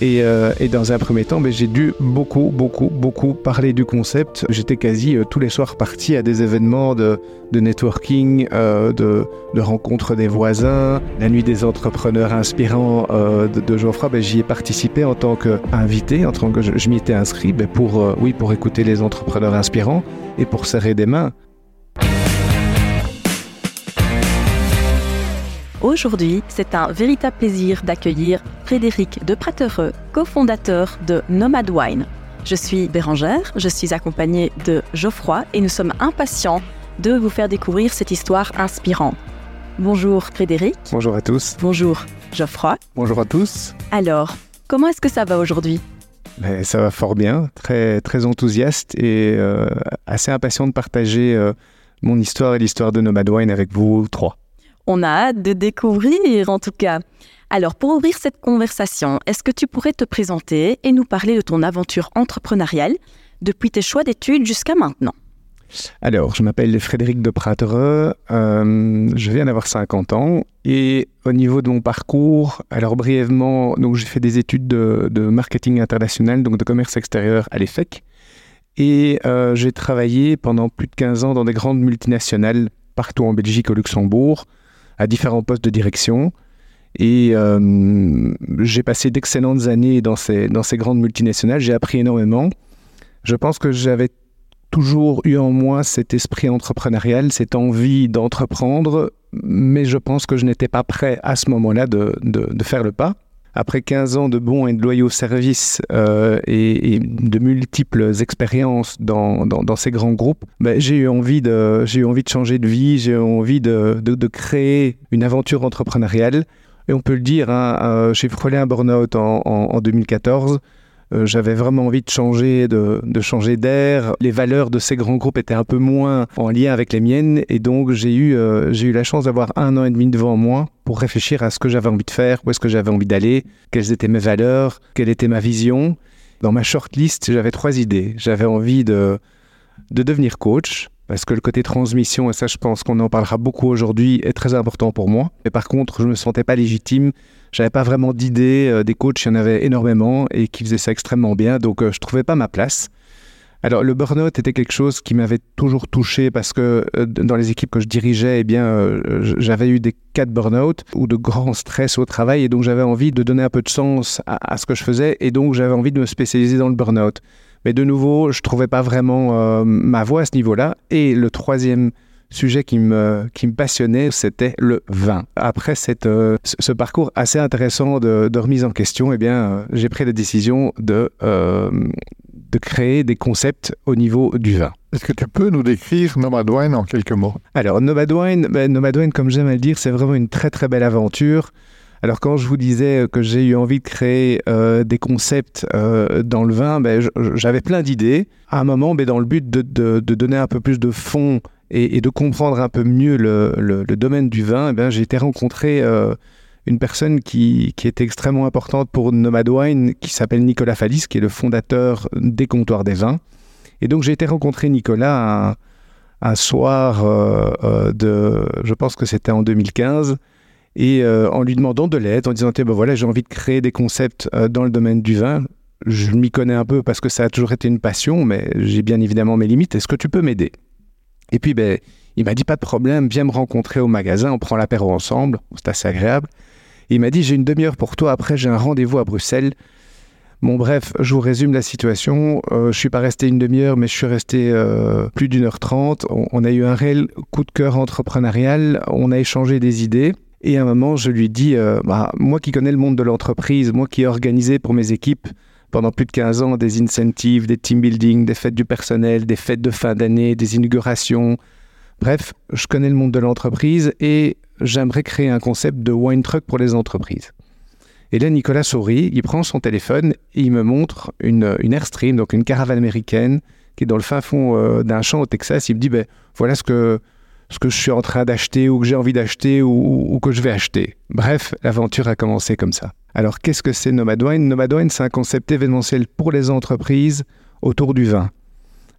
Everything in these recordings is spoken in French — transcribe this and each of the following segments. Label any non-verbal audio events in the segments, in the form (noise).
Et, euh, et dans un premier temps, ben, j'ai dû beaucoup, beaucoup, beaucoup parler du concept. J'étais quasi euh, tous les soirs parti à des événements de, networking, euh, de, rencontres des voisins, la nuit des entrepreneurs inspirants de, de Geoffroy. Ben, J'y ai participé en tant qu'invité, en tant que je, je m'y étais inscrit ben, pour, oui, pour écouter les entrepreneurs inspirants et pour serrer des mains. Aujourd'hui, c'est un véritable plaisir d'accueillir Frédéric de Pratereux, cofondateur de Nomad Wine. Je suis Bérangère, je suis accompagnée de Geoffroy et nous sommes impatients de vous faire découvrir cette histoire inspirante. Bonjour Frédéric. Bonjour à tous. Bonjour Geoffroy. Bonjour à tous. Alors, comment est-ce que ça va aujourd'hui? Ben, ça va fort bien, très, très enthousiaste et euh, assez impatient de partager euh, mon histoire et l'histoire de Nomad Wine avec vous trois. On a hâte de découvrir en tout cas. Alors, pour ouvrir cette conversation, est-ce que tu pourrais te présenter et nous parler de ton aventure entrepreneuriale depuis tes choix d'études jusqu'à maintenant? Alors, je m'appelle Frédéric de Pratereux, euh, je viens d'avoir 50 ans et au niveau de mon parcours, alors brièvement, donc j'ai fait des études de, marketing international, donc de commerce extérieur à l'EFEC et euh, j'ai travaillé pendant plus de 15 ans dans des grandes multinationales partout en Belgique, au Luxembourg, à différents postes de direction. Et euh, j'ai passé d'excellentes années dans ces, dans ces grandes multinationales. J'ai appris énormément. Je pense que j'avais toujours eu en moi cet esprit entrepreneurial, cette envie d'entreprendre, mais je pense que je n'étais pas prêt à ce moment-là de, de, de, faire le pas. Après 15 ans de bons et de loyaux services euh, et, de multiples expériences dans, dans, ces grands groupes, ben, j'ai eu, envie de, j'ai eu envie de changer de vie, j'ai eu envie de, de, créer une aventure entrepreneuriale. Et on peut le dire, hein, euh, j'ai frôlé un burn-out en, en 2014. Euh, j'avais vraiment envie de changer, de, changer d'air. Les valeurs de ces grands groupes étaient un peu moins en lien avec les miennes, et donc j'ai eu, euh, j'ai eu la chance d'avoir un an et demi devant moi pour réfléchir à ce que j'avais envie de faire, où est-ce que j'avais envie d'aller, quelles étaient mes valeurs, quelle était ma vision. Dans ma shortlist, j'avais trois idées. J'avais envie de, de devenir coach, parce que le côté transmission, et ça je pense qu'on en parlera beaucoup aujourd'hui, est très important pour moi. Mais par contre, je ne me sentais pas légitime j'avais pas vraiment d'idées. Euh, des coachs, il y en avait énormément et qui faisaient ça extrêmement bien. Donc, euh, je trouvais pas ma place. Alors, le burn-out était quelque chose qui m'avait toujours touché parce que euh, dans les équipes que je dirigeais, eh bien, j'avais eu des cas de burn-out ou de grand stress au travail et donc j'avais envie de donner un peu de sens à, à ce que je faisais et donc j'avais envie de me spécialiser dans le burn-out. Mais de nouveau, je trouvais pas vraiment euh, ma voie à ce niveau-là. Et le troisième sujet qui me, qui me passionnait, c'était le vin. Après cette, euh, ce parcours assez intéressant de, de, remise en question, eh bien, euh, j'ai pris la décision de, euh, de créer des concepts au niveau du vin. Est-ce que tu peux nous décrire Nomad Wine en quelques mots? Alors, Nomad Wine, ben, Nomad Wine, comme j'aime à le dire, c'est vraiment une très très belle aventure. Alors quand je vous disais que j'ai eu envie de créer euh, des concepts euh, dans le vin, ben, j'avais plein d'idées. À un moment, ben, dans le but de, de, donner un peu plus de fond et, de comprendre un peu mieux le, le, domaine du vin, ben, j'ai été rencontrer euh, une personne qui, qui était extrêmement importante pour Nomad Wine, qui s'appelle Nicolas Fallis, qui est le fondateur des comptoirs des vins. Et donc j'ai été rencontrer Nicolas un, un soir de, je pense que c'était en 2015 et euh, en lui demandant de l'aide, en disant ben voilà, j'ai envie de créer des concepts euh, dans le domaine du vin. Je m'y connais un peu parce que ça a toujours été une passion, mais j'ai bien évidemment mes limites. Est-ce que tu peux m'aider? Et puis, ben, il m'a dit pas de problème, viens me rencontrer au magasin, on prend l'apéro ensemble, c'est assez agréable. Il m'a dit j'ai une demi-heure pour toi, après j'ai un rendez-vous à Bruxelles. Bon bref, je vous résume la situation. Euh, je suis pas resté une demi-heure, mais je suis resté plus d'une heure trente. On, a eu un réel coup de cœur entrepreneurial. On a échangé des idées. Et à un moment, je lui dis, euh, bah, moi qui connais le monde de l'entreprise, moi qui ai organisé pour mes équipes pendant plus de 15 ans des incentives, des team building, des fêtes du personnel, des fêtes de fin d'année, des inaugurations. Bref, je connais le monde de l'entreprise et j'aimerais créer un concept de wine truck pour les entreprises. Et là, Nicolas sourit, il prend son téléphone et il me montre une, Airstream, donc une caravane américaine qui est dans le fin fond euh, d'un champ au Texas. Il me dit, ben, voilà ce que, ce que je suis en train d'acheter ou que j'ai envie d'acheter ou, que je vais acheter. Bref, l'aventure a commencé comme ça. Alors, qu'est-ce que c'est Nomad Wine Nomad Wine, c'est un concept événementiel pour les entreprises autour du vin.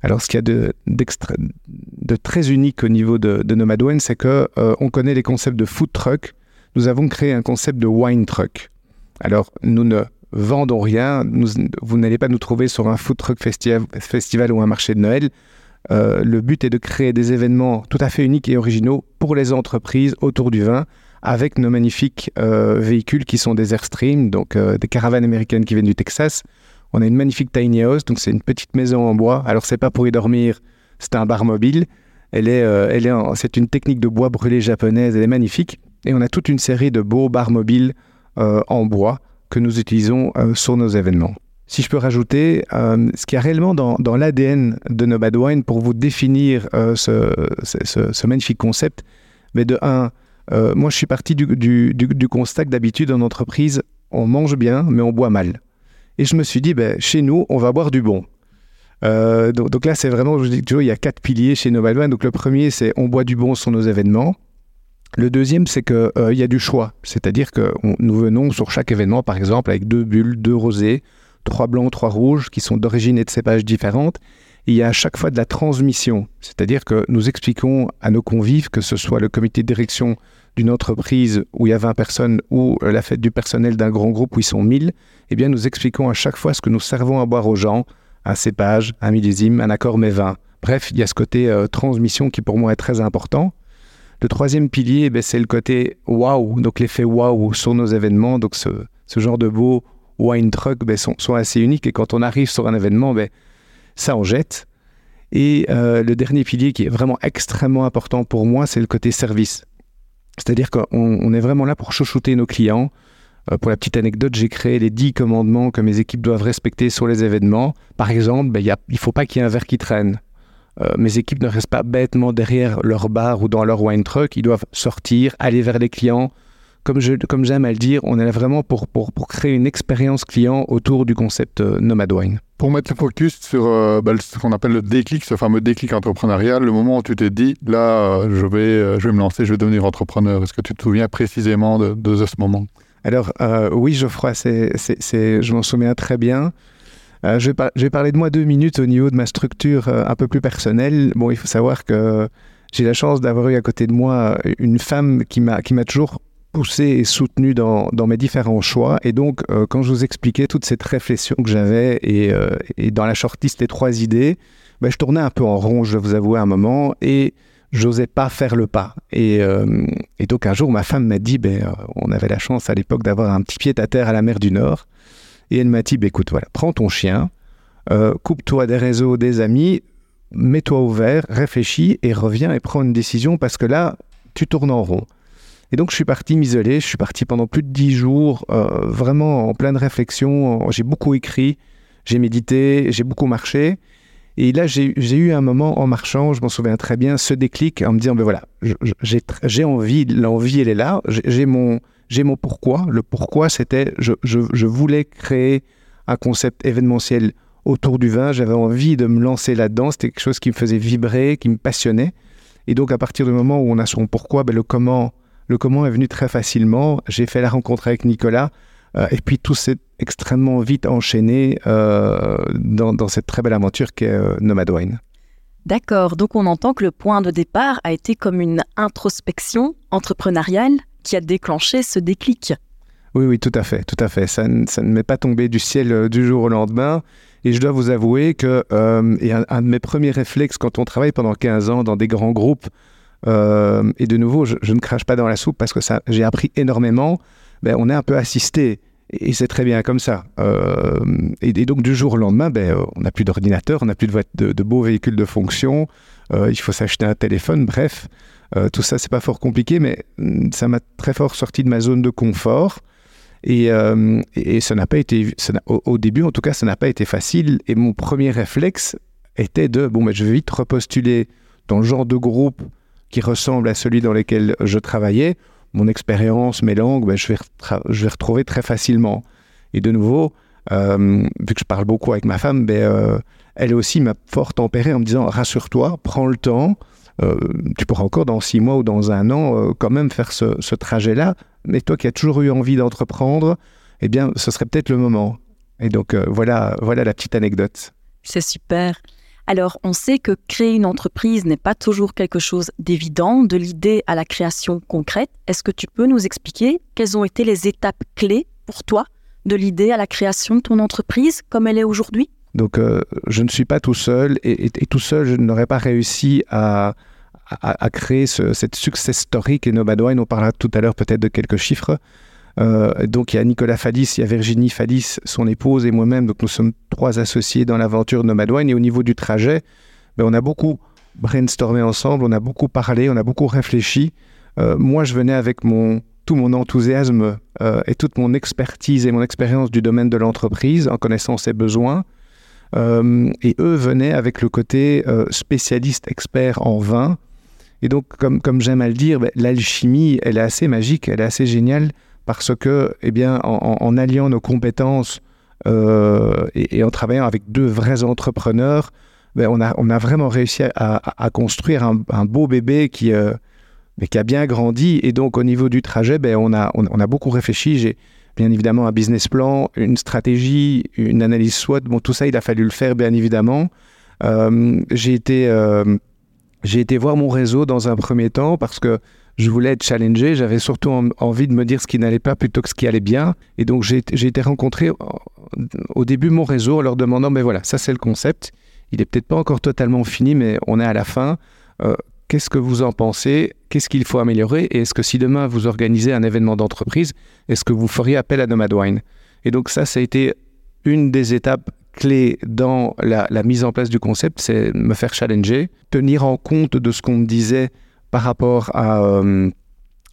Alors, ce qu'il y a de, très unique au niveau de, de Nomad Wine, c'est que euh, on connaît les concepts de food truck. Nous avons créé un concept de wine truck. Alors, nous ne vendons rien. vous n'allez pas nous trouver sur un food truck festival, ou un marché de Noël. Euh, le but est de créer des événements tout à fait uniques et originaux pour les entreprises autour du vin avec nos magnifiques euh, véhicules qui sont des Airstream, donc des caravanes américaines qui viennent du Texas. On a une magnifique tiny house, donc c'est une petite maison en bois. Alors c'est pas pour y dormir, c'est un bar mobile. Elle est, elle est c'est une technique de bois brûlé japonaise, elle est magnifique. Et on a toute une série de beaux bars mobiles en bois que nous utilisons euh, sur nos événements. Si je peux rajouter, euh, ce qui est réellement dans, l'ADN de Nomad Wine pour vous définir euh, ce, magnifique concept, mais de un, moi je suis parti du, constat que d'habitude en entreprise, on mange bien, mais on boit mal. Et je me suis dit, ben, chez nous, on va boire du bon. donc, là, c'est vraiment, je dis il y a quatre piliers chez Nomad Wine. Donc le premier, c'est on boit du bon sur nos événements. Le deuxième, c'est qu'il euh, y a du choix. C'est-à-dire que nous venons sur chaque événement, par exemple, avec deux bulles, deux rosés, trois blancs, trois rouges, qui sont d'origine et de cépage différentes. il y a à chaque fois de la transmission. C'est-à-dire que nous expliquons à nos convives, que ce soit le comité de direction d'une entreprise où il y a 20 personnes ou la fête du personnel d'un grand groupe où ils sont 1000, eh bien, nous expliquons à chaque fois ce que nous servons à boire aux gens, un cépage, un millésime, un accord mais vin. Bref, il y a ce côté euh, transmission qui pour moi est très important. Le troisième pilier, ben, c'est le côté waouh, donc l'effet waouh sur nos événements. Donc ce, genre de beaux wine truck ben, sont, assez uniques et quand on arrive sur un événement, ben, ça en jette. Et euh, le dernier pilier qui est vraiment extrêmement important pour moi, c'est le côté service. C'est-à-dire qu'on est vraiment là pour chouchouter nos clients. Euh, pour la petite anecdote, j'ai créé les 10 commandements que mes équipes doivent respecter sur les événements. Par exemple, il ne faut pas qu'il y ait un verre qui traîne. Euh, mes équipes ne restent pas bêtement derrière leur bar ou dans leur wine truck. Ils doivent sortir, aller vers les clients. Comme, comme j'aime à le dire, on est là vraiment pour, pour, pour créer une expérience client autour du concept euh, Nomad Wine. Pour mettre le focus sur euh, bah, ce qu'on appelle le déclic, ce fameux déclic entrepreneurial, le moment où tu t'es dit, là, je, vais, je vais me lancer, je vais devenir entrepreneur. Est-ce que tu te souviens précisément de, de ce moment? Alors oui, Geoffroy, c'est, c'est, je m'en souviens très bien. Euh, je, vais parler de moi deux minutes au niveau de ma structure euh, un peu plus personnelle. Bon, il faut savoir que j'ai la chance d'avoir eu à côté de moi une femme qui m'a toujours poussé et soutenu dans, dans, mes différents choix. Et donc, euh, quand je vous expliquais toute cette réflexion que j'avais et, et, dans la shortlist, les trois idées, ben, je tournais un peu en rond, je vais vous avouer, un moment, et j'osais pas faire le pas. Et, et, donc, un jour, ma femme m'a dit, ben, on avait la chance à l'époque d'avoir un petit pied à terre à la mer du Nord. Et elle m'a dit, bah, écoute, voilà, prends ton chien, euh, coupe-toi des réseaux, des amis, mets-toi au vert, réfléchis et reviens et prends une décision parce que là, tu tournes en rond. Et donc, je suis parti m'isoler. Je suis parti pendant plus de dix jours, euh, vraiment en pleine réflexion. J'ai beaucoup écrit, j'ai médité, j'ai beaucoup marché. Et là, j'ai eu un moment en marchant, je m'en souviens très bien, ce déclic en me disant, ben voilà, j'ai envie, l'envie, elle est là, j'ai mon, mon pourquoi. Le pourquoi, c'était je, je, voulais créer un concept événementiel autour du vin. J'avais envie de me lancer là-dedans. C'était quelque chose qui me faisait vibrer, qui me passionnait. Et donc, à partir du moment où on a son pourquoi, ben, le comment, le comment est venu très facilement. J'ai fait la rencontre avec Nicolas. Euh, et puis tout s'est extrêmement vite enchaîné euh, dans, dans, cette très belle aventure qu'est euh, Nomad Wine. D'accord, donc on entend que le point de départ a été comme une introspection entrepreneuriale qui a déclenché ce déclic. Oui, oui, tout à fait, tout à fait. Ça, ça ne m'est pas tombé du ciel euh, du jour au lendemain. Et je dois vous avouer que un, de mes premiers réflexes quand on travaille pendant 15 ans dans des grands groupes, euh, et de nouveau, je, ne crache pas dans la soupe parce que ça, j'ai appris énormément, ben, on est un peu assisté. Et c'est très bien comme ça. et, donc du jour au lendemain, ben, on n'a plus d'ordinateur, on n'a plus de, beaux véhicules de fonction, il faut s'acheter un téléphone, bref. Euh, tout ça, c'est pas fort compliqué, mais mm, ça m'a très fort sorti de ma zone de confort. Et, euh, ça n'a pas été, au, début en tout cas, ça n'a pas été facile. Et mon premier réflexe était de, bon, mais je vais vite repostuler dans le genre de groupe qui ressemble à celui dans lequel je travaillais. Mon expérience, mes langues, ben, je, vais je vais retrouver très facilement. Et de nouveau, euh, vu que je parle beaucoup avec ma femme, ben, elle aussi m'a fort tempéré en me disant, rassure-toi, prends le temps, euh, tu pourras encore dans six mois ou dans un an euh, quand même faire ce, trajet-là. Mais toi qui as toujours eu envie d'entreprendre, eh bien, ce serait peut-être le moment. Et donc euh, voilà, voilà la petite anecdote. C'est super. Alors, on sait que créer une entreprise n'est pas toujours quelque chose d'évident, de l'idée à la création concrète. Est-ce que tu peux nous expliquer quelles ont été les étapes clés pour toi de l'idée à la création de ton entreprise comme elle est aujourd'hui? Donc, euh, je ne suis pas tout seul et, tout seul, je n'aurais pas réussi à, créer ce- cette success story qu'est Nomad Wine. On parlera tout à l'heure peut-être de quelques chiffres. Euh, donc, il y a Nicolas Fadis, il y a Virginie Fadis, son épouse et moi-même. Donc, nous sommes trois associés dans l'aventure Nomad Wine. Et au niveau du trajet, ben, on a beaucoup brainstormé ensemble, on a beaucoup parlé, on a beaucoup réfléchi. Euh, moi, je venais avec tout mon enthousiasme euh, et toute mon expertise et mon expérience du domaine de l'entreprise en connaissant ses besoins. Et eux venaient avec le côté spécialiste expert en vin. Et donc, comme, comme j'aime à le dire, ben, l'alchimie, elle est assez magique, elle est assez géniale parce que, eh bien, en, alliant nos compétences euh, et, en travaillant avec deux vrais entrepreneurs, ben, on, a, vraiment réussi à, construire un, beau bébé qui, euh, mais qui a bien grandi. Et donc, au niveau du trajet, ben, on, a, on, a beaucoup réfléchi. J'ai bien évidemment un business plan, une stratégie, une analyse SWOT. Bon, tout ça, il a fallu le faire, bien évidemment. Euh, j'ai été, j'ai été voir mon réseau dans un premier temps parce que je voulais être challengé. J'avais surtout en- envie de me dire ce qui n'allait pas plutôt que ce qui allait bien. Et donc, j'ai été rencontrer euh, au début mon réseau en leur demandant, mais voilà, ça c'est le concept. Il est peut-être pas encore totalement fini, mais on est à la fin. Euh, Qu'est-ce que vous en pensez? Qu'est-ce qu'il faut améliorer? Et est-ce que si demain vous organisez un événement d'entreprise, est-ce que vous feriez appel à Nomad Wine? Et donc ça, ça a été une des étapes clés dans la, la mise en place du concept, c'est me faire challenger, tenir en compte de ce qu'on me disait par rapport euh,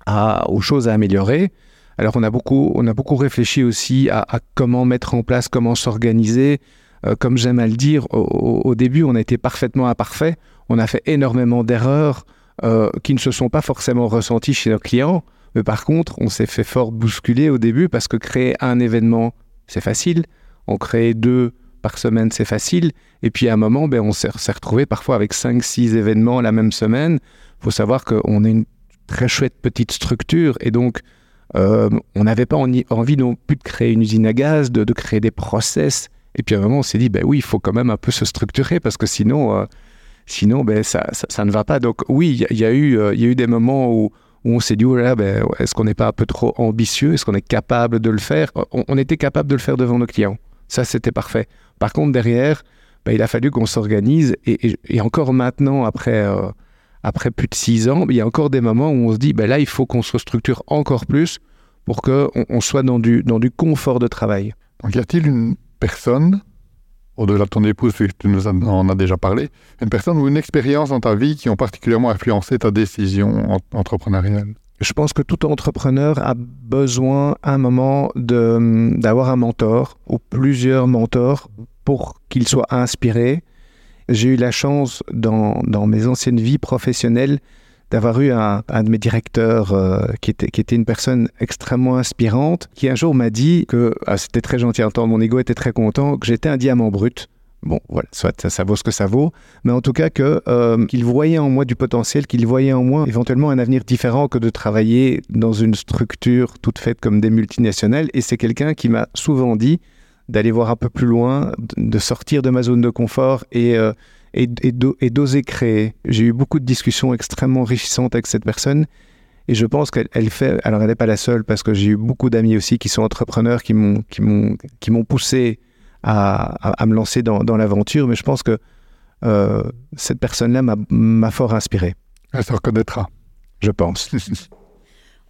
à- aux choses à améliorer. Alors on a beaucoup, on a beaucoup réfléchi aussi à, comment mettre en place, comment s'organiser. Euh, comme j'aime à le dire, au, début, on a été parfaitement imparfait. On a fait énormément d'erreurs euh, qui ne se sont pas forcément ressenties chez nos clients. Mais par contre, on s'est fait fort bousculer au début parce que créer un événement, c'est facile. En créer deux par semaine, c'est facile. Et puis à un moment, ben, on s'est s'est retrouvé parfois avec 5-6 événements la même semaine. Faut savoir qu'on est une très chouette petite structure et donc euh, on n'avait pas en- envie non plus de créer une usine à gaz, de, créer des process. Et puis à un moment, on s'est dit, ben oui, il faut quand même un peu se structurer parce que sinon, euh, sinon ben, ça, ça, ne va pas. Donc oui, il y, a- eu, euh, y a eu des moments où, où on s'est dit, oh là ben, est-ce qu'on n'est pas un peu trop ambitieux? Est-ce qu'on est capable de le faire? On, était capable de le faire devant nos clients. Ça, c'était parfait. Par contre, derrière, ben, il a fallu qu'on s'organise. Et, encore maintenant, après, après plus de six ans, il y a encore des moments où on se dit, ben, là, il faut qu'on se structure encore plus pour qu'on on soit dans du, dans du confort de travail. Donc, y a-t-il une personne, au-delà de ton épouse, puisque tu nous en as déjà parlé, une personne ou une expérience dans ta vie qui ont particulièrement influencé ta décision en- entrepreneuriale? Je pense que tout entrepreneur a besoin à un moment d'avoir un mentor ou plusieurs mentors pour qu'il soit inspiré. J'ai eu la chance dans, mes anciennes vies professionnelles d'avoir eu un, de mes directeurs euh, qui, était, une personne extrêmement inspirante, qui un jour m'a dit que, ah, c'était très gentil, en temps, mon ego était très content, que j'étais un diamant brut. Bon, voilà, ça, vaut ce que ça vaut, mais en tout cas euh, qu'il voyait en moi du potentiel, qu'il voyait en moi éventuellement un avenir différent que de travailler dans une structure toute faite comme des multinationales. Et c'est quelqu'un qui m'a souvent dit d'aller voir un peu plus loin, de sortir de ma zone de confort et, euh, et, et d'o- et d'oser créer. J'ai eu beaucoup de discussions extrêmement enrichissantes avec cette personne. Et je pense qu'elle elle fait. Alors, elle n'est pas la seule, parce que j'ai eu beaucoup d'amis aussi qui sont entrepreneurs, qui m'ont poussé à, à- à me lancer dans, dans l'aventure. Mais je pense que euh, cette personne-là m'a- m'a fort inspiré, Elle se reconnaîtra. je pense. (laughs)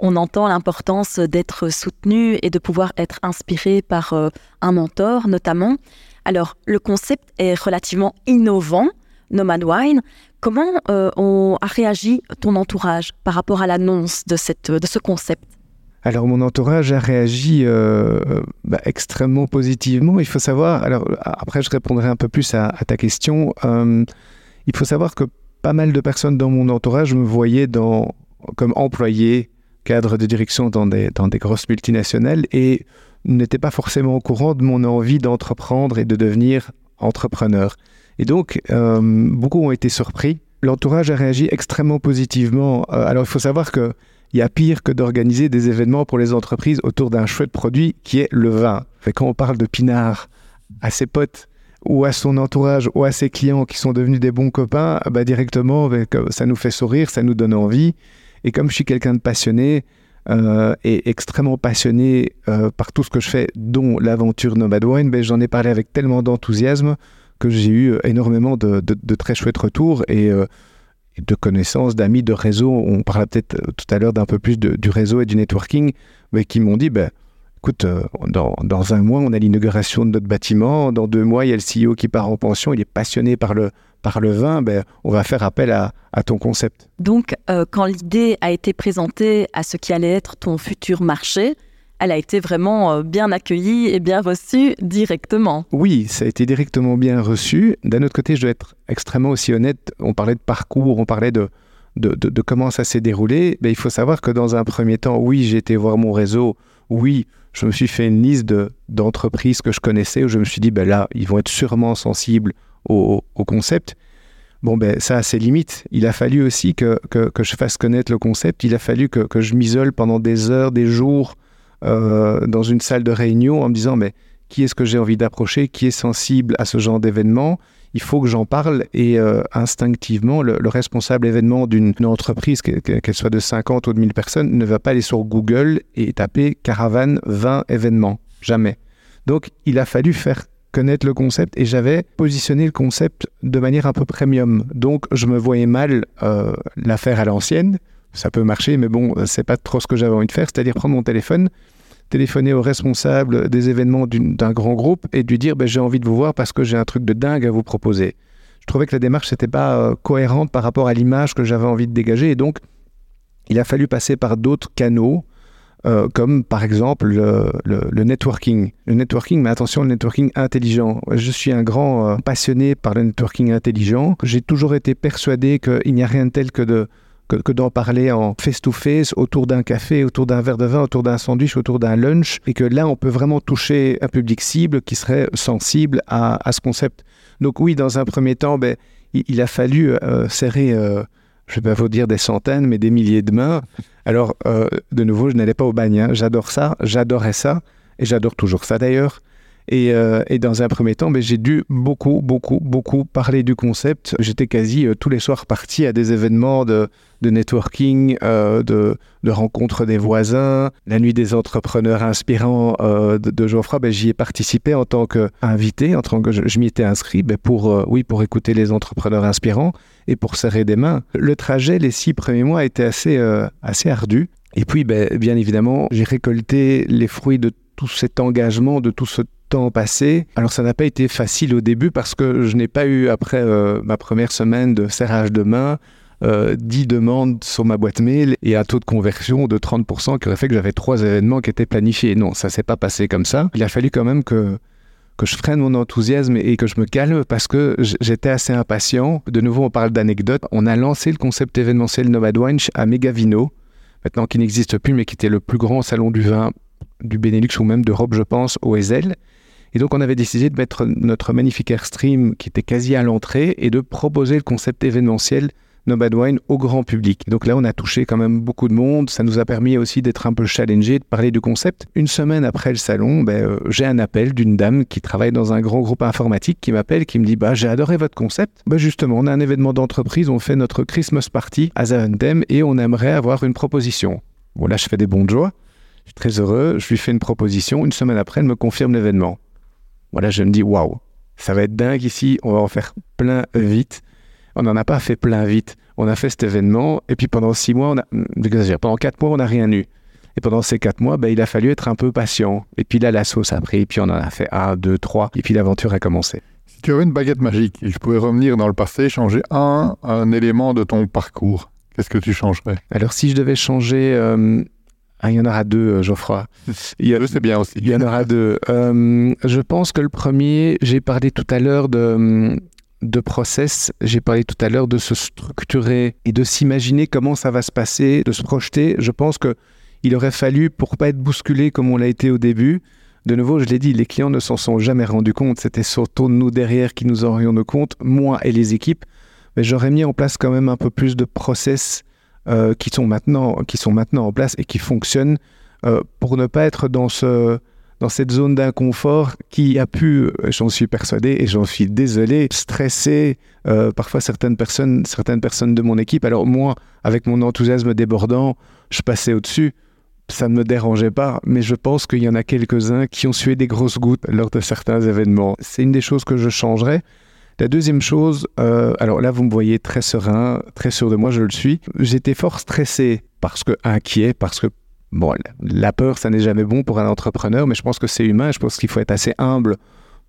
On entend l'importance d'être soutenu et de pouvoir être inspiré par euh, un mentor notamment. Alors, le concept est relativement innovant, Nomad Wine. Comment euh, on a réagi ton entourage par rapport à l'annonce de, de ce concept? Alors, mon entourage a réagi euh, bah, extrêmement positivement. Il faut savoir, alors après, je répondrai un peu plus à, ta question. Il faut savoir que pas mal de personnes dans mon entourage me voyaient comme employé, cadre de direction dans des, dans des grosses multinationales et n'étaient pas forcément au courant de mon envie d'entreprendre et de devenir entrepreneur. Et donc, euh, beaucoup ont été surpris. L'entourage a réagi extrêmement positivement. Euh, alors, il faut savoir que il y a pire que d'organiser des événements pour les entreprises autour d'un chouette produit qui est le vin. Quand on parle de Pinard à ses potes ou à son entourage ou à ses clients qui sont devenus des bons copains, bah directement, bah, ça nous fait sourire, ça nous donne envie. Et comme je suis quelqu'un de passionné, euh, et extrêmement passionné euh, par tout ce que je fais, dont l'aventure Nomad Wine, ben, j'en ai parlé avec tellement d'enthousiasme que j'ai eu énormément de, très chouettes retours et de connaissances, d'amis, de réseaux. On parlera peut-être tout à l'heure d'un peu plus du réseau et du networking, mais qui m'ont dit, ben, écoute, dans, dans, un mois, on a l'inauguration de notre bâtiment, dans deux mois, il y a le CEO qui part en pension, il est passionné par le, par le vin, ben, on va faire appel à, ton concept. Donc, euh, quand l'idée a été présentée à ce qui allait être ton futur marché, elle a été vraiment euh, bien accueillie et bien reçue directement. Oui, ça a été directement bien reçu. D'un autre côté, je dois être extrêmement aussi honnête. On parlait de parcours, on parlait de, de, comment ça s'est déroulé. Ben, il faut savoir que dans un premier temps, oui, j'ai été voir mon réseau. Oui, je me suis fait une liste d'entreprises que je connaissais où je me suis dit, ben là, ils vont être sûrement sensibles au, concept. Bon, ben, ça a ses limites. Il a fallu aussi que, que, je fasse connaître le concept. Il a fallu que, que je m'isole pendant des heures, des jours euh, dans une salle de réunion en me disant, mais qui est-ce que j'ai envie d'approcher? Qui est sensible à ce genre d'événement? Il faut que j'en parle et euh, instinctivement, le, responsable événement d'une entreprise, qu'elle soit de 50 ou de 1000 personnes, ne va pas aller sur Google et taper caravane 20 événements. Jamais. Donc, il a fallu faire connaître le concept et j'avais positionné le concept de manière un peu premium. Donc je me voyais mal euh, la faire à l'ancienne. Ça peut marcher, mais bon, c'est pas trop ce que j'avais envie de faire, c'est-à-dire prendre mon téléphone, téléphoner au responsable des événements d'un grand groupe et lui dire ben, j'ai envie de vous voir parce que j'ai un truc de dingue à vous proposer. Je trouvais que la démarche n'était pas euh, cohérente par rapport à l'image que j'avais envie de dégager et donc il a fallu passer par d'autres canaux euh, comme par exemple le, networking. Le networking, mais attention, le networking intelligent. Je suis un grand euh, passionné par le networking intelligent. J'ai toujours été persuadé qu'il n'y a rien de tel que de que, d'en parler en face-to-face, autour d'un café, autour d'un verre de vin, autour d'un sandwich, autour d'un lunch, et que là, on peut vraiment toucher un public cible qui serait sensible à, ce concept. Donc oui, dans un premier temps, ben, il, a fallu euh, serrer je ne vais pas vous dire des centaines, mais des milliers de mains. Alors, euh, de nouveau, je n'allais pas au bagne. Hein. J'adore ça, j'adorais ça, et j'adore toujours ça d'ailleurs. Et, euh, dans un premier temps, ben, j'ai dû beaucoup, beaucoup, beaucoup parler du concept. J'étais quasi euh, tous les soirs parti à des événements de, de networking, euh, de, de rencontres des voisins. La nuit des entrepreneurs inspirants euh, de, Geoffroy, ben, j'y ai participé en tant qu'invité, en tant que je, m'y étais inscrit ben, pour, oui, pour écouter les entrepreneurs inspirants et pour serrer des mains. Le trajet, les six premiers mois, était assez, assez ardu. Et puis, bien évidemment, j'ai récolté les fruits de tout cet engagement, de tout ce temps passé. Alors ça n'a pas été facile au début parce que je n'ai pas eu, après ma première semaine de serrage de main, euh, 10 demandes sur ma boîte mail et un taux de conversion de 30% qui aurait fait que j'avais trois événements qui étaient planifiés. Non, ça s'est pas passé comme ça. Il a fallu quand même que que je freine mon enthousiasme et que je me calme parce que j'étais assez impatient. De nouveau, on parle d'anecdotes. On a lancé le concept événementiel Nomad Wine à Megavino, maintenant qui n'existe plus, mais qui était le plus grand salon du vin du Benelux ou même d'Europe, je pense, au Ezel. Et donc, on avait décidé de mettre notre magnifique Airstream qui était quasi à l'entrée et de proposer le concept événementiel No Bad Wine au grand public. Donc là, on a touché quand même beaucoup de monde. Ça nous a permis aussi d'être un peu challengé, de parler du concept. Une semaine après le salon, ben, euh, j'ai un appel d'une dame qui travaille dans un grand groupe informatique qui m'appelle, qui me dit bah, J'ai adoré votre concept. Bah, justement, on a un événement d'entreprise, on fait notre Christmas party à Zaventem et on aimerait avoir une proposition. Bon, là, je fais des bons de joie. Je suis très heureux. Je lui fais une proposition. Une semaine après, elle me confirme l'événement. Voilà, je me dis Waouh, ça va être dingue ici. On va en faire plein vite on n'en a pas fait plein vite. On a fait cet événement, et puis pendant six mois, on a, pendant quatre mois, on n'a rien eu. Et pendant ces quatre mois, ben, il a fallu être un peu patient. Et puis là, la sauce a pris, puis on en a fait un, deux, trois, et puis l'aventure a commencé. Si tu avais une baguette magique et je pouvais revenir dans le passé, changer un, un élément de ton parcours, qu'est-ce que tu changerais? Alors, si je devais changer. Euh, ah, il y en aura deux, euh, Geoffroy. (laughs) Il y a, c'est bien aussi. Il y en aura deux. Euh, je pense que le premier, j'ai parlé tout à l'heure de, de process. J'ai parlé tout à l'heure de se structurer et de s'imaginer comment ça va se passer, de se projeter. Je pense que il aurait fallu, pour pas être bousculé comme on l'a été au début, de nouveau, je l'ai dit, les clients ne s'en sont jamais rendus compte. C'était surtout nous derrière qui nous en rendions compte, moi et les équipes. Mais j'aurais mis en place quand même un peu plus de process euh, qui, sont maintenant, qui sont maintenant en place et qui fonctionnent euh, pour ne pas être dans ce dans cette zone d'inconfort qui a pu, euh, j'en suis persuadé et j'en suis désolé, stresser parfois certaines personnes, certaines personnes de mon équipe. Alors moi, avec mon enthousiasme débordant, je passais au-dessus ça ne me dérangeait pas, mais je pense qu'il y en a quelques-uns qui ont sué des grosses gouttes lors de certains événements. C'est une des choses que je changerais. La deuxième chose, euh, alors là, vous me voyez très serein, très sûr de moi, je le suis. J'étais fort stressé parce que inquiet, parce que bon, la peur, ça n'est jamais bon pour un entrepreneur, mais je pense que c'est humain. Je pense qu'il faut être assez humble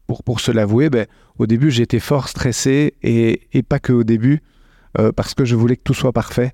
pour, pour se l'avouer. Ben, au début, j'étais fort stressé et, et pas que au début, euh, parce que je voulais que tout soit parfait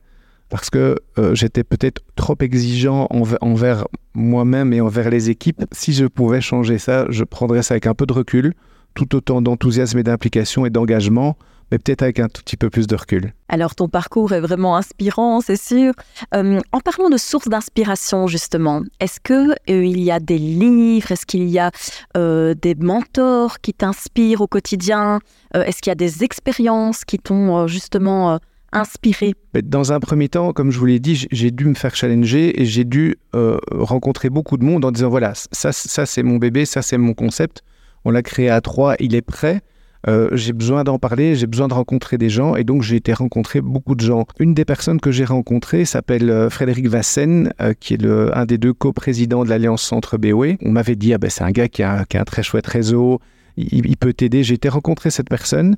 parce que euh, j'étais peut-être trop exigeant envers moi-même et envers les équipes. Si je pouvais changer ça, je prendrais ça avec un peu de recul, tout autant d'enthousiasme et d'implication et d'engagement, mais peut-être avec un tout petit peu plus de recul. Alors ton parcours est vraiment inspirant, c'est sûr. Euh, en parlant de sources d'inspiration, justement, est-ce qu'il euh, il y a des livres, est-ce qu'il y a des mentors qui t'inspirent au quotidien? Est-ce qu'il y a des expériences qui t'ont justement inspiré? Dans un premier temps, comme je vous l'ai dit, j'ai dû me faire challenger et j'ai dû euh, rencontrer beaucoup de monde en disant voilà, ça, ça c'est mon bébé, ça c'est mon concept. On l'a créé à trois, il est prêt. Euh, j'ai besoin d'en parler, j'ai besoin de rencontrer des gens et donc j'ai été rencontrer beaucoup de gens. Une des personnes que j'ai rencontrées s'appelle euh, Frédéric Vassen, qui est le, un des deux coprésidents de l'Alliance Centre BOE. On m'avait dit, ah ben, c'est un gars qui a, qui a, un très chouette réseau, il, il peut t'aider. J'ai été rencontrer cette personne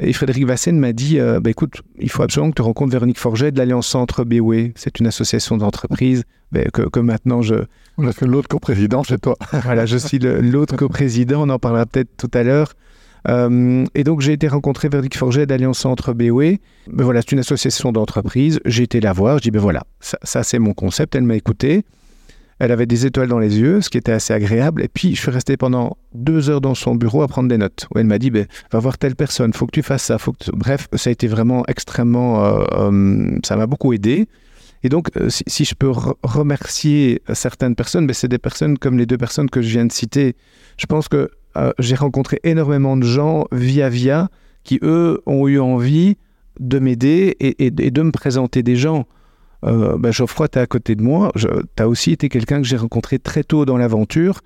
et Frédéric Vassen m'a dit euh, bah, écoute, il faut absolument que tu rencontres Véronique Forget de l'Alliance Centre BOE. C'est une association d'entreprises ben, que, maintenant je. Parce que l'autre coprésident, c'est toi. (laughs) voilà, je suis l'autre coprésident, on en parlera peut-être tout à l'heure. Euh, et donc j'ai été rencontrer Véronique Forget d'Alliance Centre BOE. Ben, voilà, c'est une association d'entreprises. J'ai été la voir, je dis ben voilà, ça c'est mon concept. Elle m'a écouté. Elle avait des étoiles dans les yeux, ce qui était assez agréable. Et puis, je suis resté pendant deux heures dans son bureau à prendre des notes. Elle m'a dit, ben, va voir telle personne, faut que tu fasses ça. Faut que Bref, ça a été vraiment extrêmement... Euh, euh, ça m'a beaucoup aidé. Et donc, euh, si, je peux remercier certaines personnes, ben, c'est des personnes comme les deux personnes que je viens de citer. Je pense que j'ai rencontré énormément de gens via via qui, eux, ont eu envie de m'aider et, de me présenter des gens. Euh, ben Geoffroy, tu es à côté de moi. Tu as aussi été quelqu'un que j'ai rencontré très tôt dans l'aventure.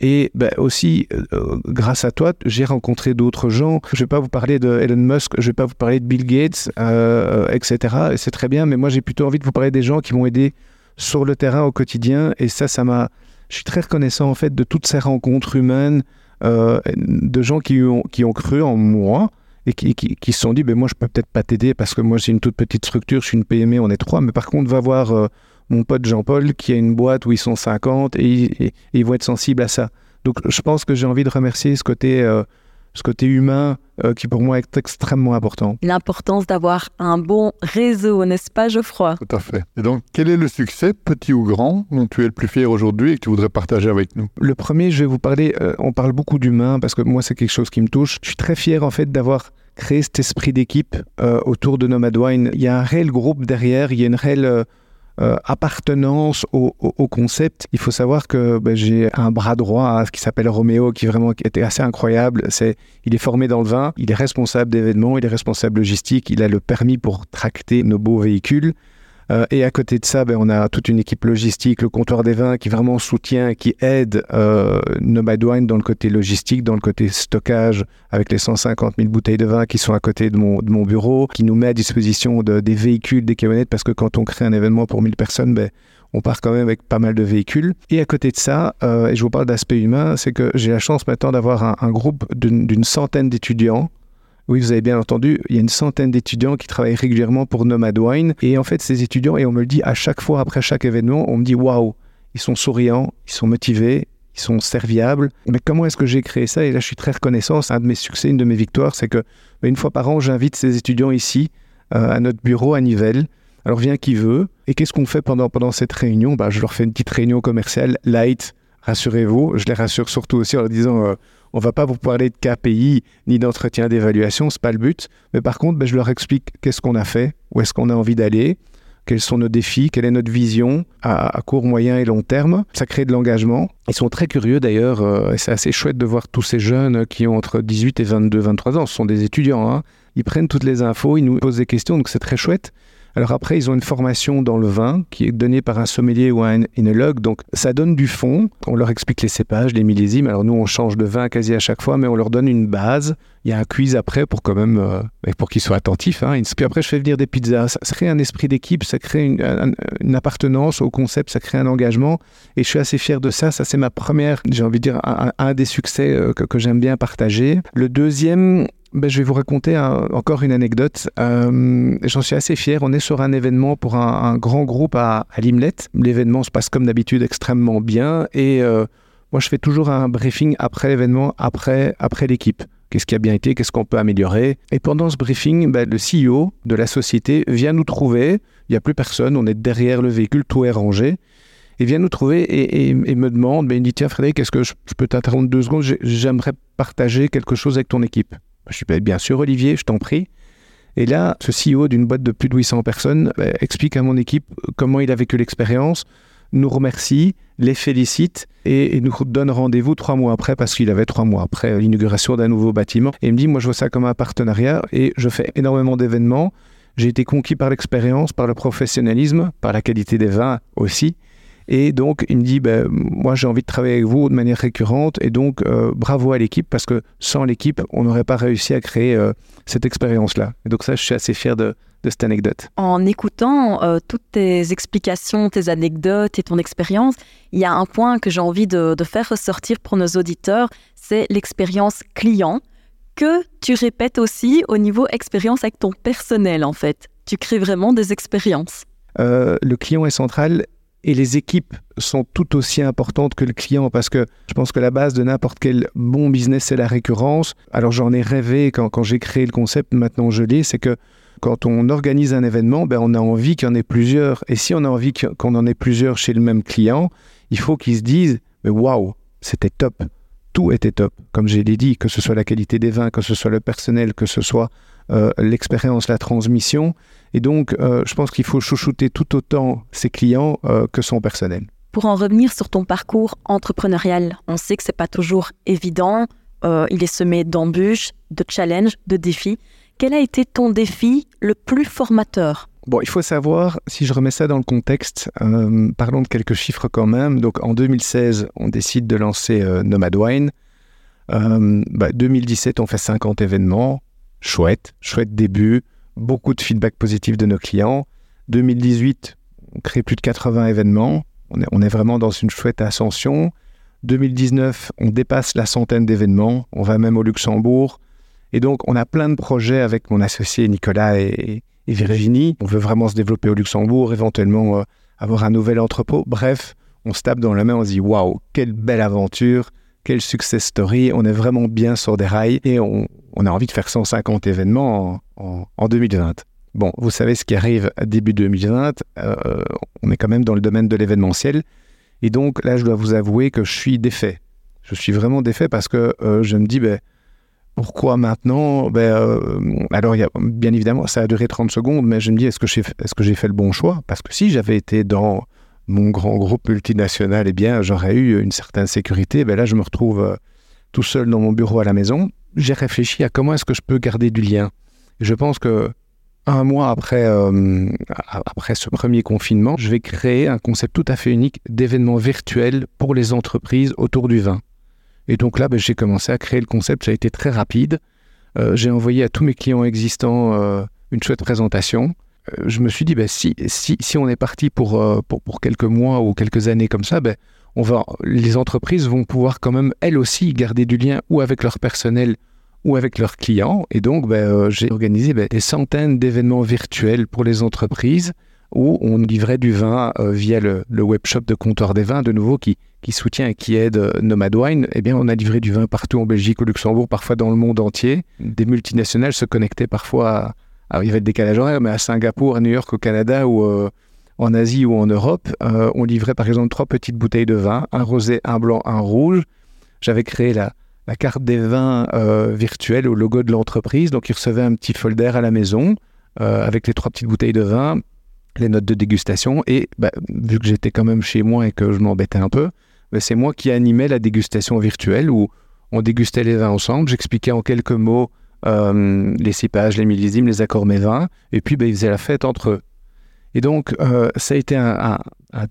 Et ben, aussi, euh, grâce à toi, j'ai rencontré d'autres gens. Je ne vais pas vous parler de Musk, je ne vais pas vous parler de Bill Gates, euh, etc. Et c'est très bien, mais moi j'ai plutôt envie de vous parler des gens qui m'ont aidé sur le terrain au quotidien. Et ça, ça m'a. Je suis très reconnaissant en fait de toutes ces rencontres humaines, de gens qui ont, qui ont cru en moi et qui, qui, se sont dit, ben moi je peux peut-être pas t'aider parce que moi j'ai une toute petite structure, je suis une PME, on est trois, mais par contre va voir euh, mon pote Jean-Paul qui a une boîte où ils sont 50 et, ils vont être sensibles à ça. Donc je pense que j'ai envie de remercier ce côté, euh, ce côté humain euh, qui pour moi est extrêmement important. L'importance d'avoir un bon réseau, n'est-ce pas Geoffroy? Tout à fait. Et donc quel est le succès, petit ou grand, dont tu es le plus fier aujourd'hui et que tu voudrais partager avec nous? Le premier, je vais vous parler, on parle beaucoup d'humain parce que moi c'est quelque chose qui me touche. Je suis très fier en fait d'avoir créer cet esprit d'équipe euh, autour de Nomad Wine. Il y a un réel groupe derrière, il y a une réelle euh, appartenance au, concept. Il faut savoir que ben, j'ai un bras droit qui s'appelle Roméo, qui vraiment était assez incroyable. C'est, il est formé dans le vin, il est responsable d'événements, il est responsable logistique, il a le permis pour tracter nos beaux véhicules. Euh, et à côté de ça, ben, on a toute une équipe logistique, le comptoir des vins qui vraiment soutient, qui aide euh, Nomad Wine dans le côté logistique, dans le côté stockage, avec les 150 000 bouteilles de vin qui sont à côté de mon, bureau, qui nous met à disposition de, des véhicules, des camionnettes, parce que quand on crée un événement pour 1000 personnes, ben, on part quand même avec pas mal de véhicules. Et à côté de ça, euh, et je vous parle d'aspect humain, c'est que j'ai la chance maintenant d'avoir un groupe d'une centaine d'étudiants oui, vous avez bien entendu, il y a une centaine d'étudiants qui travaillent régulièrement pour Nomad Wine. Et en fait, ces étudiants, et on me le dit à chaque fois après chaque événement, on me dit waouh, ils sont souriants, ils sont motivés, ils sont serviables. Mais comment est-ce que j'ai créé ça? Et là, je suis très reconnaissant. Un de mes succès, une de mes victoires, c'est que bah, une fois par an, j'invite ces étudiants ici, euh, à notre bureau à Nivelles. Alors, vient qui veut. Et qu'est-ce qu'on fait pendant, pendant cette réunion? Bah, Je leur fais une petite réunion commerciale light. Rassurez-vous, je les rassure surtout aussi en leur disant euh, on va pas vous parler de KPI ni d'entretien d'évaluation, c'est pas le but. Mais par contre, ben, je leur explique qu'est-ce qu'on a fait, où est-ce qu'on a envie d'aller, quels sont nos défis, quelle est notre vision à, court, moyen et long terme. Ça crée de l'engagement. Ils sont très curieux d'ailleurs, euh, et c'est assez chouette de voir tous ces jeunes qui ont entre 18 et 22, 23 ans. Ce sont des étudiants. Hein. Ils prennent toutes les infos, ils nous posent des questions, donc c'est très chouette. Alors après, ils ont une formation dans le vin qui est donnée par un sommelier ou un énologue. Donc ça donne du fond. On leur explique les cépages, les millésimes. Alors nous, on change de vin quasi à chaque fois, mais on leur donne une base. Il y a un quiz après pour quand même euh, pour qu'ils soient attentifs. Hein. Puis après, je fais venir des pizzas. Ça, crée un esprit d'équipe, ça crée une, appartenance au concept, ça crée un engagement. Et je suis assez fier de ça. Ça, c'est ma première, j'ai envie de dire, un, des succès euh, que, que j'aime bien partager. Le deuxième, ben, je vais vous raconter encore une anecdote. Euh, j'en suis assez fier. On est sur un événement pour un, grand groupe à, à Limlet. L'événement se passe comme d'habitude extrêmement bien. Et euh, moi, je fais toujours un briefing après l'événement, après, après l'équipe. Qu'est-ce qui a bien été, qu'est-ce qu'on peut améliorer? Et pendant ce briefing, ben, le CEO de la société vient nous trouver. Il n'y a plus personne, on est derrière le véhicule, tout est rangé. Il vient nous trouver et, me demande, ben, il dit, tiens Frédéric, est-ce que je peux t'interrompre deux secondes? J'aimerais partager quelque chose avec ton équipe. Je suis bien sûr Olivier, je t'en prie. Et là, ce CEO d'une boîte de plus de 800 personnes bah, explique à mon équipe comment il a vécu l'expérience, nous remercie, les félicite et, nous donne rendez-vous trois mois après parce qu'il avait trois mois après l'inauguration d'un nouveau bâtiment. Et il me dit, moi je vois ça comme un partenariat et je fais énormément d'événements. J'ai été conquis par l'expérience, par le professionnalisme, par la qualité des vins aussi. Et donc, il me dit, ben, moi, j'ai envie de travailler avec vous de manière récurrente. Et donc, euh, bravo à l'équipe, parce que sans l'équipe, on n'aurait pas réussi à créer euh, cette expérience-là. Et donc, ça, je suis assez fier de, cette anecdote. En écoutant euh, toutes tes explications, tes anecdotes et ton expérience, il y a un point que j'ai envie de, de faire ressortir pour nos auditeurs, c'est l'expérience client que tu répètes aussi au niveau expérience avec ton personnel, en fait. Tu crées vraiment des expériences. le client est central et les équipes sont tout aussi importantes que le client parce que je pense que la base de n'importe quel bon business, c'est la récurrence. Alors j'en ai rêvé quand, j'ai créé le concept, maintenant je l'ai, c'est que quand on organise un événement, ben, on a envie qu'il y en ait plusieurs. Et si on a envie qu'on en ait plusieurs chez le même client, il faut qu'ils se disent, mais waouh, c'était top. Tout était top. Comme j'ai dit, que ce soit la qualité des vins, que ce soit le personnel, que ce soit euh, l'expérience, la transmission. Et donc, euh, je pense qu'il faut chouchouter tout autant ses clients euh, que son personnel. Pour en revenir sur ton parcours entrepreneurial, on sait que c'est pas toujours évident. il est semé d'embûches, de challenges, de défis. Quel a été ton défi le plus formateur? Bon, il faut savoir, si je remets ça dans le contexte, parlons de quelques chiffres quand même. Donc en 2016, on décide de lancer Nomad Wine. 2017, bah, on fait 50 événements chouette, chouette début, beaucoup de feedback positif de nos clients. 2018, on crée plus de 80 événements, on est, vraiment dans une chouette ascension. 2019, on dépasse la centaine d'événements, on va même au Luxembourg. Et donc, on a plein de projets avec mon associé Nicolas et, Virginie. On veut vraiment se développer au Luxembourg, éventuellement euh, avoir un nouvel entrepôt. Bref, on se tape dans la main, on se dit waouh, quelle belle aventure, quelle success story. On est vraiment bien sur des rails et on, a envie de faire 150 événements en, 2020. Bon, vous savez ce qui arrive à début 2020, euh, on est quand même dans le domaine de l'événementiel. Et donc là, je dois vous avouer que je suis défait. Je suis vraiment défait parce que euh, je me dis, ben, pourquoi maintenant? Ben, euh, Alors, bien évidemment, ça a duré 30 secondes, mais je me dis, est-ce que j'ai fait le bon choix? Parce que si j'avais été dans mon grand groupe multinational, eh bien, j'aurais eu une certaine sécurité. Ben là, je me retrouve tout seul dans mon bureau à la maison j'ai réfléchi à comment est-ce que je peux garder du lien. je pense que un mois après, euh, après ce premier confinement, je vais créer un concept tout à fait unique d'événements virtuels pour les entreprises autour du vin. Et donc là, ben, j'ai commencé à créer le concept, ça a été très rapide. Euh, j'ai envoyé à tous mes clients existants euh, une chouette présentation. Je me suis dit, ben, si, on est parti pour, pour, quelques mois ou quelques années comme ça, va, les entreprises vont pouvoir quand même, elles aussi, garder du lien ou avec leur personnel ou avec leurs clients. Et donc, ben, euh, j'ai organisé des centaines d'événements virtuels pour les entreprises où on livrait du vin euh, via le, le webshop de Comptoir des Vins, de nouveau, qui, soutient et qui aide euh, Nomad Wine. Eh bien, on a livré du vin partout en Belgique, au Luxembourg, parfois dans le monde entier. Des multinationales se connectaient parfois, à, il y avait le décalage horaire, mais à Singapour, à New York, au Canada ou en Asie ou en Europe, euh, on livrait par exemple trois petites bouteilles de vin, un rosé, un blanc, un rouge. J'avais créé la, carte des vins euh, virtuelle au logo de l'entreprise, donc ils recevaient un petit folder à la maison euh, avec les trois petites bouteilles de vin, les notes de dégustation, et bah, vu que j'étais quand même chez moi et que je m'embêtais un peu, bah, c'est moi qui animais la dégustation virtuelle où on dégustait les vins ensemble, j'expliquais en quelques mots les cépages, les millésimes, les accords mes vins, et puis bah, ils faisaient la fête entre eux. Et donc, euh, ça a été un,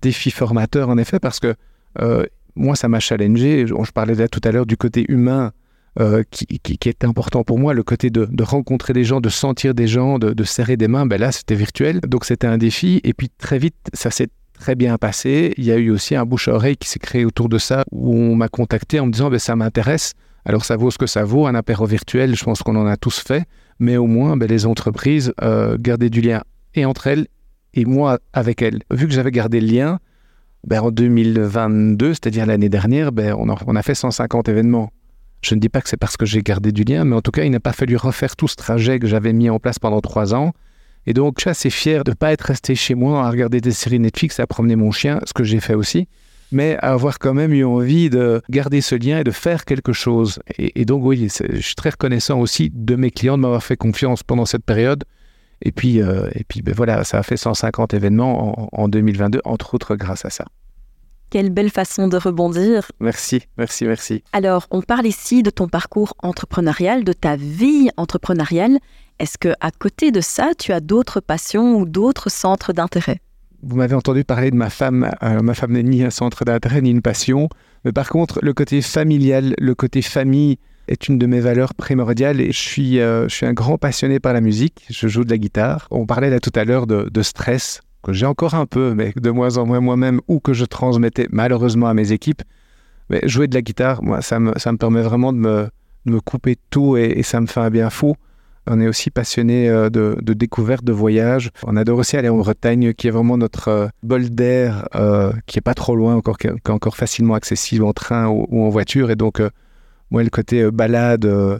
défi formateur, en effet, parce que euh, moi, ça m'a challengé. Je, parlais là tout à l'heure du côté humain euh, qui, qui, est important pour moi, le côté de, rencontrer des gens, de sentir des gens, de, serrer des mains. Ben là, c'était virtuel. Donc, c'était un défi. Et puis, très vite, ça s'est très bien passé. Il y a eu aussi un bouche-oreille qui s'est créé autour de ça, où on m'a contacté en me disant, ben, ça m'intéresse. Alors, ça vaut ce que ça vaut. Un apéro virtuel, je pense qu'on en a tous fait. Mais au moins, ben, les entreprises gardaient du lien et entre elles et moi avec elle. Vu que j'avais gardé le lien, ben, en 2022, c'est-à-dire l'année dernière, ben, on, a, on, a, fait 150 événements. Je ne dis pas que c'est parce que j'ai gardé du lien, mais en tout cas, il n'a pas fallu refaire tout ce trajet que j'avais mis en place pendant trois ans. Et donc, je suis assez fier de ne pas être resté chez moi à regarder des séries Netflix et à promener mon chien, ce que j'ai fait aussi, mais avoir quand même eu envie de garder ce lien et de faire quelque chose. Et, et donc, oui, je suis très reconnaissant aussi de mes clients de m'avoir fait confiance pendant cette période et puis, euh, et puis ben voilà, ça a fait 150 événements en, 2022, entre autres grâce à ça. Quelle belle façon de rebondir. Merci, merci, merci. Alors, on parle ici de ton parcours entrepreneurial, de ta vie entrepreneuriale. Est-ce que à côté de ça, tu as d'autres passions ou d'autres centres d'intérêt? Vous m'avez entendu parler de ma femme. Euh, ma femme n'est ni un centre d'intérêt ni une passion. Mais par contre, le côté familial, le côté famille, est une de mes valeurs primordiales et je suis, euh, je suis un grand passionné par la musique. Je joue de la guitare. On parlait là tout à l'heure de, stress que j'ai encore un peu, mais de moins en moins moi-même, ou que je transmettais malheureusement à mes équipes. Mais jouer de la guitare, moi, ça me, ça me permet vraiment de me, de me couper tout et, ça me fait un bien fou. On est aussi passionné euh, de, de découverte, de voyage. On adore aussi aller en Bretagne, qui est vraiment notre euh, bol d'air, qui est pas trop loin, encore, qui est encore facilement accessible en train ou, ou en voiture. Et donc, moi, le côté euh, balade euh,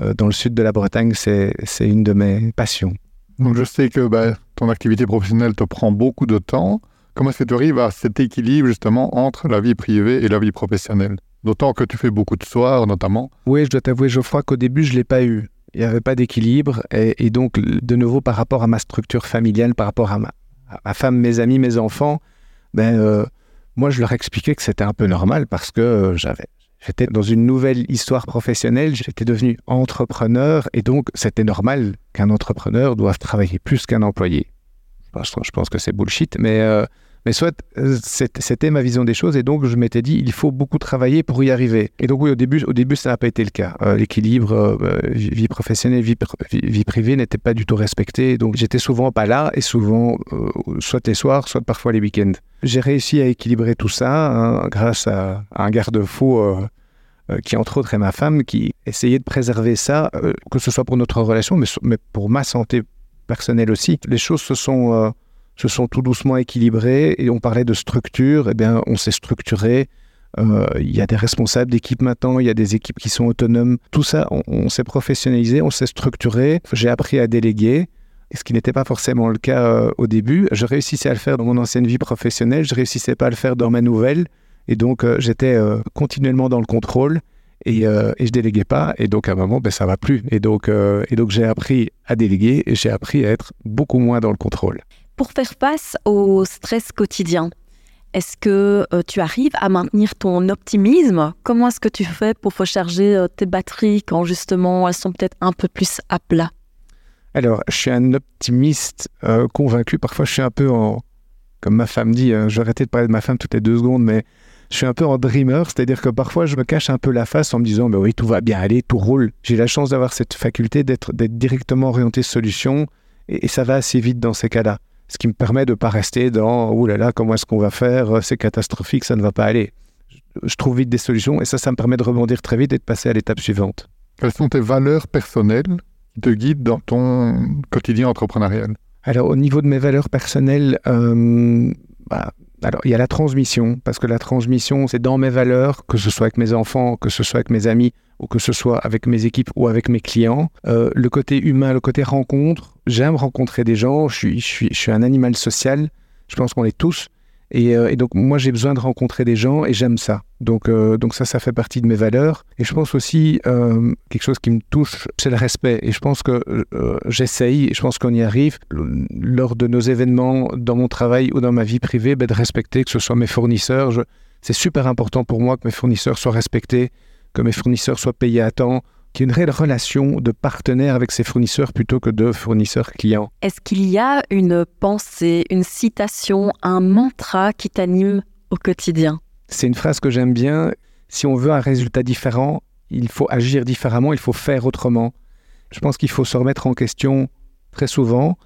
euh, dans le sud de la Bretagne, c'est une de mes passions. Donc, je sais que bah, ton activité professionnelle te prend beaucoup de temps. Comment est-ce que tu arrives à cet équilibre justement entre la vie privée et la vie professionnelle? D'autant que tu fais beaucoup de soirs notamment. Oui, je dois t'avouer, Geoffroy, qu'au début, je ne l'ai pas eu. Il n'y avait pas d'équilibre. Et, donc, de nouveau, par rapport à ma structure familiale, par rapport à ma, femme, mes amis, mes enfants, ben, moi, je leur expliquais que c'était un peu normal parce que j'avais J'étais dans une nouvelle histoire professionnelle, j'étais devenu entrepreneur et donc c'était normal qu'un entrepreneur doive travailler plus qu'un employé. Je pense que c'est bullshit, mais, euh, mais soit euh, c'était ma vision des choses et donc je m'étais dit il faut beaucoup travailler pour y arriver. Et donc oui, au début, au début ça n'a pas été le cas. Euh, l'équilibre vie professionnelle, vie, vie privée n'était pas du tout respecté. Donc j'étais souvent pas là et souvent soit les soirs, soit parfois les week-ends. J'ai réussi à équilibrer tout ça hein, grâce à, un garde-fou euh, euh, qui, entre autres, est ma femme, qui essayait de préserver ça, euh, que ce soit pour notre relation, mais, mais, pour ma santé personnelle aussi. Les choses se sont, se sont tout doucement équilibrées et on parlait de structure. Eh bien, on s'est structuré. Il y a des responsables d'équipe maintenant, il y a des équipes qui sont autonomes. Tout ça, on, s'est professionnalisé, on s'est structuré. J'ai appris à déléguer ce qui n'était pas forcément le cas euh, au début. Je réussissais à le faire dans mon ancienne vie professionnelle, je réussissais pas à le faire dans ma nouvelle, et donc euh, j'étais euh, continuellement dans le contrôle et, et, je déléguais pas, et donc à un moment, ben, ça va plus. Et et donc j'ai appris à déléguer et j'ai appris à être beaucoup moins dans le contrôle. Pour faire face au stress quotidien, est-ce que tu arrives à maintenir ton optimisme? Comment est-ce que tu fais pour recharger tes batteries quand justement elles sont peut-être un peu plus à plat? Alors, je suis un optimiste euh, convaincu. Parfois, je suis un peu en. Comme ma femme dit, hein, j'arrêtais de parler de ma femme toutes les deux secondes, mais je suis un peu en dreamer, c'est-à-dire que parfois je me cache un peu la face en me disant, mais oui, tout va bien aller, tout roule. J'ai la chance d'avoir cette faculté d'être directement orienté solution, et, ça va assez vite dans ces cas-là. Ce qui me permet de ne pas rester dans, oh là là, comment est-ce qu'on va faire, c'est catastrophique, ça ne va pas aller. Je, trouve vite des solutions, et ça, ça me permet de rebondir très vite et de passer à l'étape suivante. Quelles sont tes valeurs personnelles te guide dans ton quotidien entrepreneurial? Alors, au niveau de mes valeurs personnelles, euh, bah, alors, il y a la transmission, parce que la transmission, c'est dans mes valeurs, que ce soit avec mes enfants, que ce soit avec mes amis, ou que ce soit avec mes équipes ou avec mes clients. Euh, le côté humain, le côté rencontre, j'aime rencontrer des gens, je suis, je suis, je suis un animal social, je pense qu'on est tous. Euh, et, donc, moi, j'ai besoin de rencontrer des gens et j'aime ça. Donc, euh, donc ça, ça fait partie de mes valeurs. Et je pense aussi, euh, quelque chose qui me touche, c'est le respect. Et je pense que j'essaye, et je pense qu'on y arrive, lors de nos événements, dans mon travail ou dans ma vie privée, ben, de respecter que ce soit mes fournisseurs. C'est super important pour moi que mes fournisseurs soient respectés, que mes fournisseurs soient payés à temps, qu'il y ait une réelle relation de partenaire avec ses fournisseurs plutôt que de fournisseurs clients. Est-ce qu'il y a une pensée, une citation, un mantra qui t'anime au quotidien? C'est une phrase que j'aime bien. Si on veut un résultat différent, il faut agir différemment, il faut faire autrement. Je pense qu'il faut se remettre en question très souvent,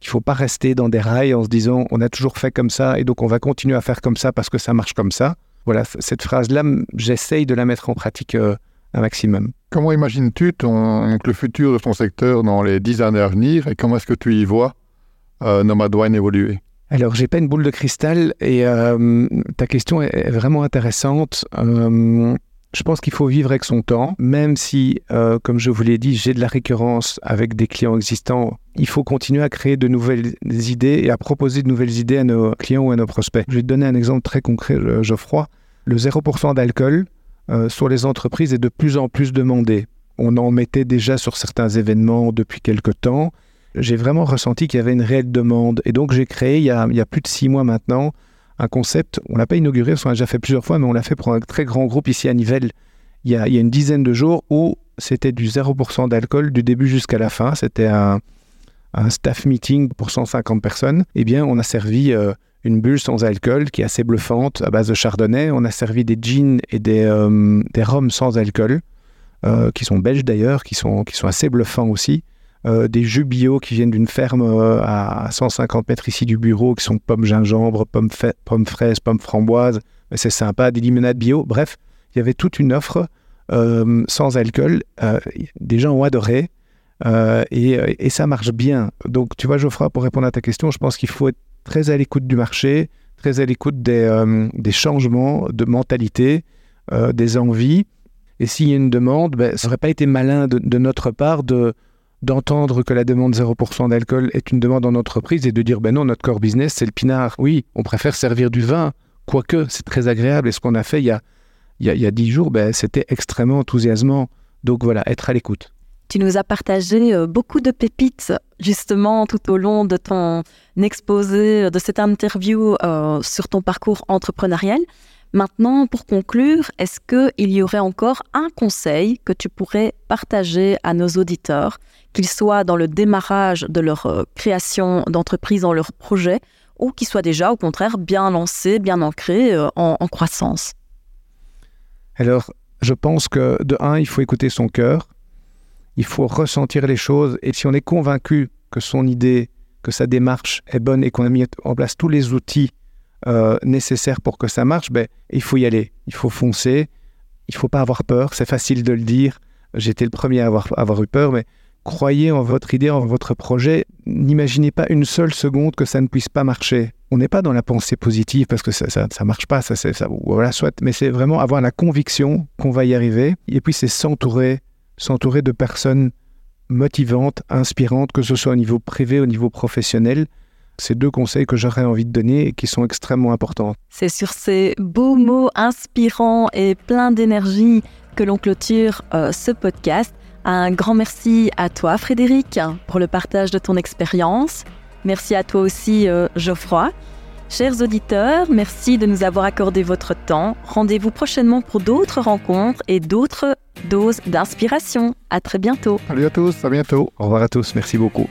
qu'il ne faut pas rester dans des rails en se disant on a toujours fait comme ça et donc on va continuer à faire comme ça parce que ça marche comme ça. Voilà, cette phrase-là, j'essaye de la mettre en pratique euh, un maximum. Comment imagines-tu le futur de ton secteur dans les dix années à venir et comment est-ce que tu y vois euh, Nomad Wine évoluer? Alors, j'ai pas une boule de cristal et euh, ta question est, vraiment intéressante. Euh, je pense qu'il faut vivre avec son temps, même si, euh, comme je vous l'ai dit, j'ai de la récurrence avec des clients existants. Il faut continuer à créer de nouvelles idées et à proposer de nouvelles idées à nos clients ou à nos prospects. Je vais te donner un exemple très concret, Geoffroy. Le 0% d'alcool sur les entreprises est de plus en plus demandé. On en mettait déjà sur certains événements depuis quelque temps j'ai vraiment ressenti qu'il y avait une réelle demande. Et donc, j'ai créé, il y, a, plus de six mois maintenant, un concept. On l'a pas inauguré, on l'a déjà fait plusieurs fois, mais on l'a fait pour un très grand groupe ici à Nivelles il y a, une dizaine de jours où c'était du 0% d'alcool du début jusqu'à la fin. C'était un, staff meeting pour 150 personnes. Eh bien, on a servi euh, une bulle sans alcool qui est assez bluffante à base de chardonnay. On a servi des jeans et des, euh, des rhums sans alcool, euh, qui sont belges d'ailleurs, qui sont, qui sont assez bluffants aussi. Euh, des jus bio qui viennent d'une ferme euh, à 150 mètres ici du bureau, qui sont pommes gingembre, pommes, fraises, pommes framboises. C'est sympa, des limonades bio. Bref, il y avait toute une offre sans alcool. des gens ont adoré. Et, ça marche bien. Donc, tu vois, Geoffroy, pour répondre à ta question, je pense qu'il faut être très à l'écoute du marché, très à l'écoute des, des, changements de mentalité, des envies. Et s'il y a une demande, ben, ça n'aurait pas été malin de notre part de, d'entendre que la demande 0% d'alcool est une demande en entreprise et de dire ben non, notre core business, c'est le pinard. Oui, on préfère servir du vin, quoique c'est très agréable. Et ce qu'on a fait il y a, il y a, 10 jours, ben, c'était extrêmement enthousiasmant. Donc voilà, être à l'écoute. Tu nous as partagé euh, beaucoup de pépites, justement, tout au long de ton exposé, de cette interview euh, sur ton parcours entrepreneurial. Maintenant, pour conclure, est-ce qu'il y aurait encore un conseil que tu pourrais partager à nos auditeurs, qu'ils soient dans le démarrage de leur euh, création d'entreprise, dans leur projet, ou qu'ils soient déjà, au contraire, bien lancés, bien ancrés euh, en, en croissance? Alors, je pense que de un, il faut écouter son cœur, il faut ressentir les choses, et si on est convaincu que son idée, que sa démarche est bonne et qu'on a mis en place tous les outils euh, nécessaire pour que ça marche, ben, il faut y aller, il faut foncer, il faut pas avoir peur, c'est facile de le dire, j'étais le premier à avoir, eu peur, mais croyez en votre idée, en votre projet, n'imaginez pas une seule seconde que ça ne puisse pas marcher. On n'est pas dans la pensée positive parce que ça ça, marche pas, ça, voilà, soit, mais c'est vraiment avoir la conviction qu'on va y arriver, et puis c'est s'entourer, s'entourer de personnes motivantes, inspirantes, que ce soit au niveau privé, au niveau professionnel, c'est deux conseils que j'aurais envie de donner et qui sont extrêmement importants. C'est sur ces beaux mots inspirants et pleins d'énergie que l'on clôture euh, ce podcast. Un grand merci à toi Frédéric pour le partage de ton expérience. Merci à toi aussi euh, Geoffroy. Chers auditeurs, merci de nous avoir accordé votre temps. Rendez-vous prochainement pour d'autres rencontres et d'autres doses d'inspiration. À très bientôt. Salut à tous, à bientôt. Au revoir à tous, merci beaucoup.